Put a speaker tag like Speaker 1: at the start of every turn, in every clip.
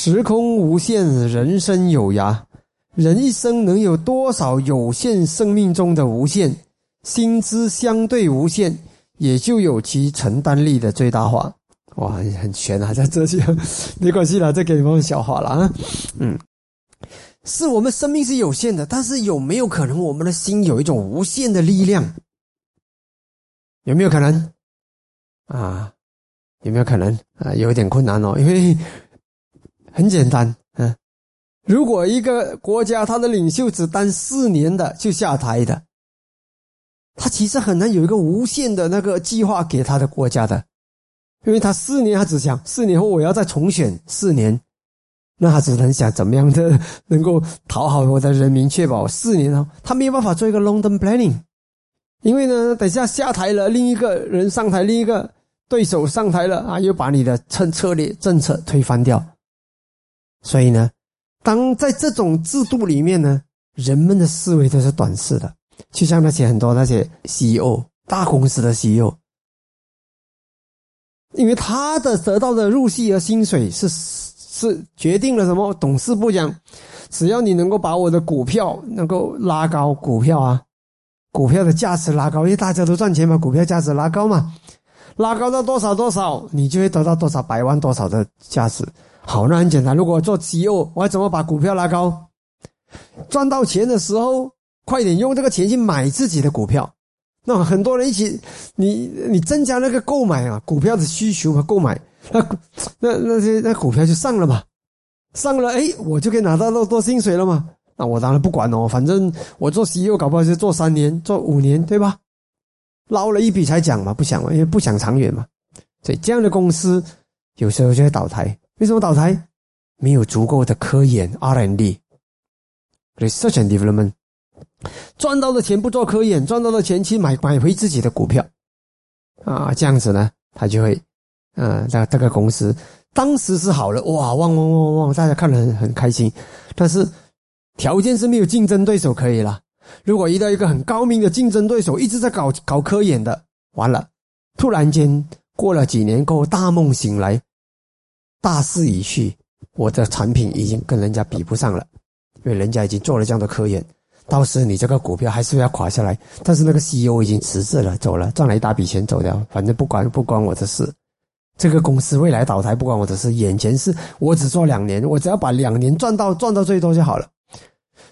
Speaker 1: 时空无限，人生有涯。人一生能有多少有限生命中的无限？心之相对无限，也就有其承担力的最大化。哇，很玄啊！这这些没关系了，这给你们消化了啊。嗯，是我们生命是有限的，但是有没有可能我们的心有一种无限的力量？有没有可能？啊，有没有可能？啊，有一点困难哦，因为很简单，嗯，如果一个国家他的领袖只当四年的就下台的，他其实很难有一个无限的那个计划给他的国家的。因为他四年，他只想四年后我要再重选四年，那他只能想怎么样的 能够讨好我的人民，确保四年后他没有办法做一个 long term planning。因为呢，等下下台了，另一个人上台，另一个对手上台了啊，又把你的策策略政策推翻掉。所以呢，当在这种制度里面呢，人们的思维都是短视的，就像那些很多那些 CEO 大公司的 CEO。因为他的得到的入息和薪水是是决定了什么？董事部讲，只要你能够把我的股票能够拉高，股票啊，股票的价值拉高，因为大家都赚钱嘛，股票价值拉高嘛，拉高到多少多少，你就会得到多少百万多少的价值。好，那很简单，如果做 CEO，我要怎么把股票拉高？赚到钱的时候，快点用这个钱去买自己的股票。那很多人一起，你你增加那个购买啊，股票的需求和购买，那那那些那股票就上了嘛，上了哎，我就可以拿到多多薪水了嘛。那我当然不管哦，反正我做 CEO 搞不好是做三年、做五年，对吧？捞了一笔才讲嘛，不想嘛，因为不想长远嘛。所以这样的公司有时候就会倒台。为什么倒台？没有足够的科研 R&D，research and development。赚到的钱不做科研，赚到的钱去买买回自己的股票，啊，这样子呢，他就会，嗯，这这个公司当时是好了，哇，旺旺旺旺，大家看得很很开心，但是条件是没有竞争对手可以了。如果遇到一个很高明的竞争对手，一直在搞搞科研的，完了，突然间过了几年过后，大梦醒来，大势已去，我的产品已经跟人家比不上了，因为人家已经做了这样的科研。到时你这个股票还是要垮下来，但是那个 CEO 已经辞职了，走了，赚了一大笔钱走掉，反正不管不关我的事。这个公司未来倒台不关我的事，眼前是我只做两年，我只要把两年赚到赚到最多就好了。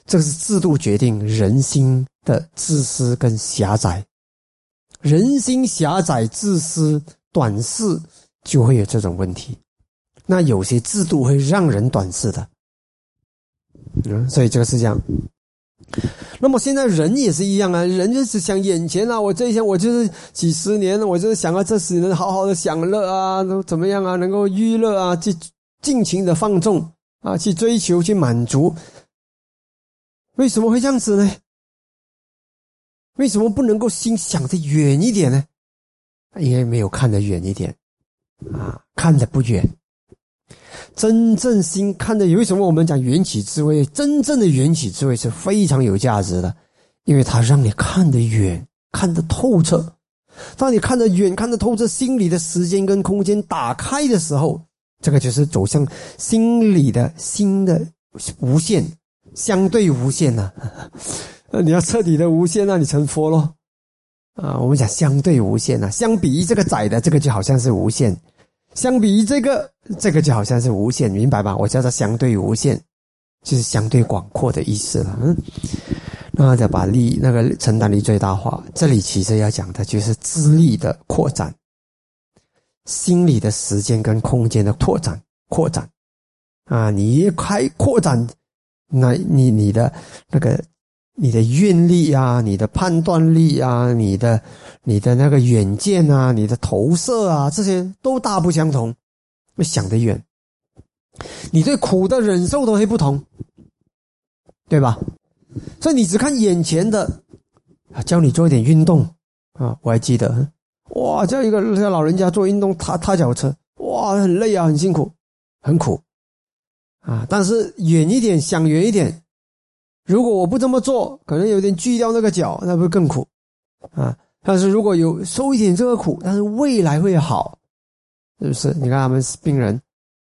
Speaker 1: 这是制度决定人心的自私跟狭窄，人心狭窄、自私、短视，就会有这种问题。那有些制度会让人短视的，嗯，所以这个是这样。那么现在人也是一样啊，人就是想眼前啊，我这一天我就是几十年，我就是想要这十年好好的享乐啊，都怎么样啊，能够娱乐啊，去尽情的放纵啊，去追求去满足。为什么会这样子呢？为什么不能够心想的远一点呢？因为没有看得远一点啊，看得不远。真正心看的，为什么我们讲缘起智慧？真正的缘起智慧是非常有价值的，因为它让你看得远，看得透彻。当你看得远、看得透彻，心里的时间跟空间打开的时候，这个就是走向心里的心的无限，相对无限呐。那 你要彻底的无限，那你成佛咯。啊，我们讲相对无限呐，相比于这个窄的，这个就好像是无限。相比于这个，这个就好像是无限，明白吧？我叫它相对无限，就是相对广阔的意思了。嗯，那再把力那个承担力最大化，这里其实要讲的就是资力的扩展，心理的时间跟空间的拓展扩展啊！你一开扩展，那你你的那个。你的运力啊，你的判断力啊，你的你的那个远见啊，你的投射啊，这些都大不相同，会想得远。你对苦的忍受都会不同，对吧？所以你只看眼前的，教你做一点运动啊，我还记得，哇，叫一个叫老人家做运动，踏踏脚车，哇，很累啊，很辛苦，很苦啊。但是远一点，想远一点。如果我不这么做，可能有点锯掉那个脚，那不是更苦啊？但是如果有受一点这个苦，但是未来会好，是不是？你看他们病人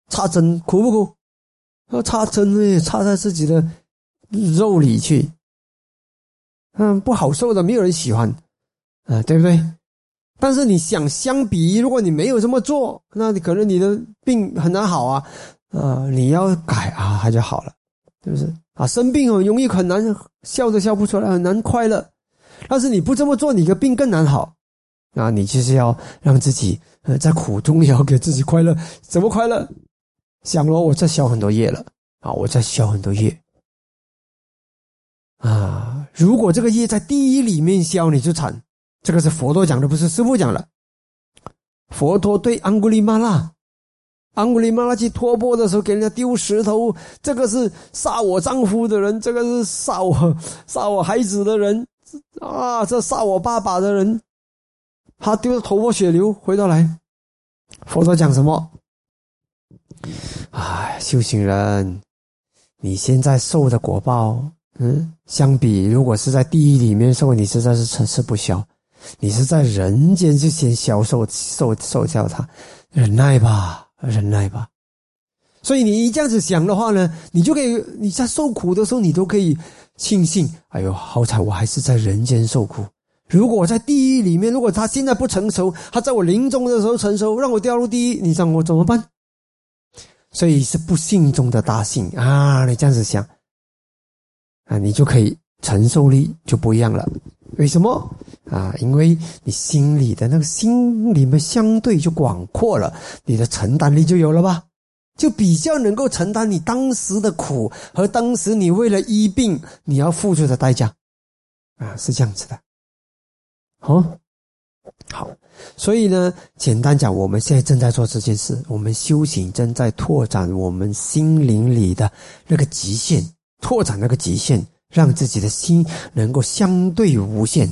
Speaker 1: 插针苦不苦？要插针呢，插在自己的肉里去，嗯，不好受的，没有人喜欢，啊，对不对？但是你想，相比如果你没有这么做，那你可能你的病很难好啊，啊，你要改啊，它就好了，是不是？啊，生病很容易很难笑都笑不出来，很难快乐。但是你不这么做，你的病更难好。啊，你就是要让自己呃在苦中也要给自己快乐。怎么快乐？想了，我在消很多业了啊，我在消很多业啊。如果这个业在第一里面消，你就惨。这个是佛陀讲的，不是师傅讲的。佛陀对安古利玛拉，安古利玛拉去托钵的时候，给人家丢石头，这个是杀我丈夫的人，这个是杀我杀我孩子的人啊，这杀我爸爸的人。他丢的头破血流，回到来，佛陀讲什么？哎，修行人，你现在受的果报，嗯，相比如果是在地狱里面受，你实在是成事不消。你是在人间就先消受受受教他，忍耐吧，忍耐吧。所以你一这样子想的话呢，你就可以你在受苦的时候，你都可以庆幸。哎呦，好彩我还是在人间受苦。如果我在地狱里面，如果他现在不成熟，他在我临终的时候成熟，让我掉入地狱，你让我怎么办？所以是不幸中的大幸啊！你这样子想，啊，你就可以承受力就不一样了。为什么啊？因为你心里的那个心里面相对就广阔了，你的承担力就有了吧？就比较能够承担你当时的苦和当时你为了医病你要付出的代价啊，是这样子的。好，好，所以呢，简单讲，我们现在正在做这件事，我们修行正在拓展我们心灵里的那个极限，拓展那个极限，让自己的心能够相对无限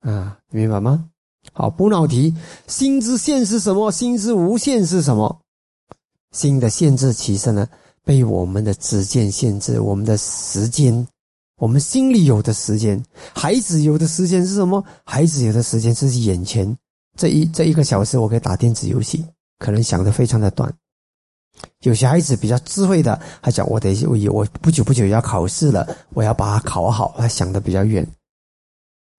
Speaker 1: 啊，明白吗？好，补脑题，心之限是什么？心之无限是什么？心的限制其实呢，被我们的指见限制，我们的时间。我们心里有的时间，孩子有的时间是什么？孩子有的时间是眼前这一这一个小时，我可以打电子游戏，可能想的非常的短。有些孩子比较智慧的，他讲我得我我不久不久要考试了，我要把它考好，他想的比较远。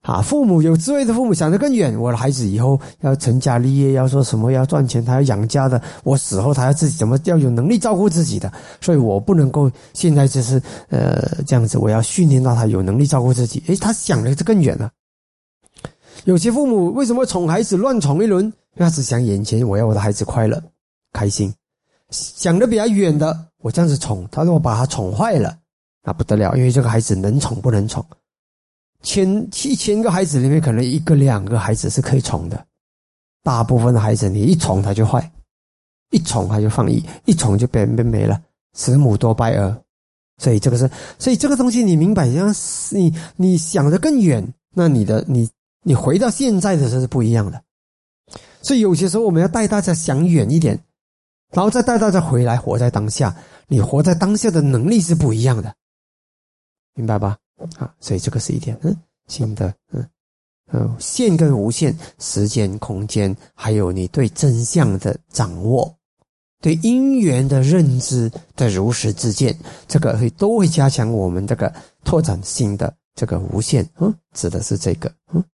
Speaker 1: 啊，父母有智慧的父母想得更远。我的孩子以后要成家立业，要说什么要赚钱，他要养家的。我死后他要自己怎么要有能力照顾自己的，所以我不能够现在就是呃这样子。我要训练到他有能力照顾自己。诶，他想的就更远了。有些父母为什么宠孩子乱宠一轮？他只想眼前，我要我的孩子快乐开心。想的比较远的，我这样子宠他，如果把他宠坏了，那不得了，因为这个孩子能宠不能宠。千一千个孩子里面，可能一个两个孩子是可以宠的，大部分的孩子你一宠他就坏，一宠他就放逸，一宠就变变没了，慈母多败儿。所以这个是，所以这个东西你明白，像你你想的更远，那你的你你回到现在的时候是不一样的。所以有些时候我们要带大家想远一点，然后再带大家回来活在当下。你活在当下的能力是不一样的，明白吧？啊，所以这个是一点，嗯，新的，嗯，嗯，线跟无限，时间、空间，还有你对真相的掌握，对因缘的认知的如实自见，这个会都会加强我们这个拓展新的这个无限，嗯，指的是这个，嗯。